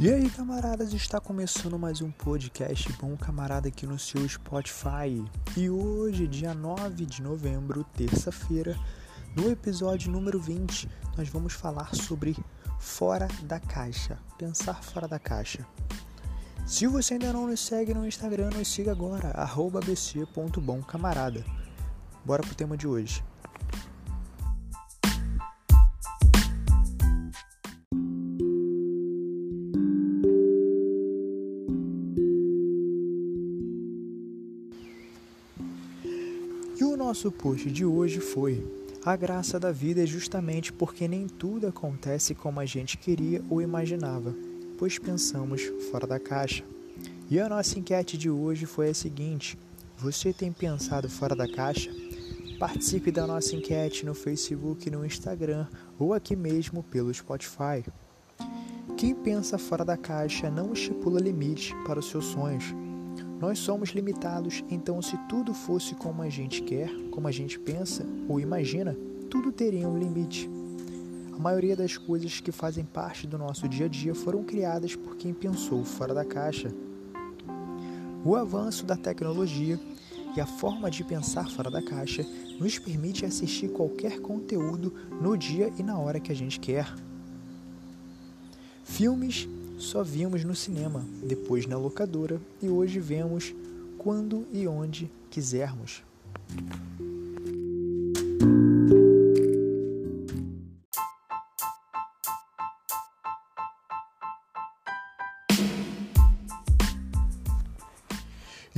E aí, camaradas, está começando mais um podcast Bom Camarada aqui no seu Spotify. E hoje, dia 9 de novembro, terça-feira, no episódio número 20, nós vamos falar sobre fora da caixa, pensar fora da caixa. Se você ainda não nos segue no Instagram, nos siga agora, bc.bomcamarada. Bora pro tema de hoje. E o nosso post de hoje foi: A graça da vida é justamente porque nem tudo acontece como a gente queria ou imaginava, pois pensamos fora da caixa. E a nossa enquete de hoje foi a seguinte: Você tem pensado fora da caixa? Participe da nossa enquete no Facebook, no Instagram ou aqui mesmo pelo Spotify. Quem pensa fora da caixa não estipula limite para os seus sonhos nós somos limitados, então, se tudo fosse como a gente quer, como a gente pensa ou imagina, tudo teria um limite. A maioria das coisas que fazem parte do nosso dia a dia foram criadas por quem pensou fora da caixa. O avanço da tecnologia e a forma de pensar fora da caixa nos permite assistir qualquer conteúdo no dia e na hora que a gente quer. Filmes só vimos no cinema, depois na locadora e hoje vemos quando e onde quisermos.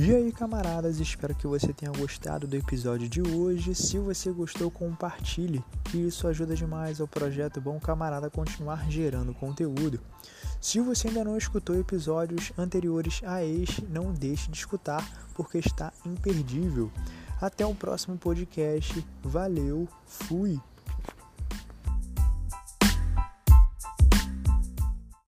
E aí, camaradas, espero que você tenha gostado do episódio de hoje. Se você gostou, compartilhe, que isso ajuda demais ao projeto Bom Camarada continuar gerando conteúdo. Se você ainda não escutou episódios anteriores a este, não deixe de escutar, porque está imperdível. Até o próximo podcast. Valeu, fui!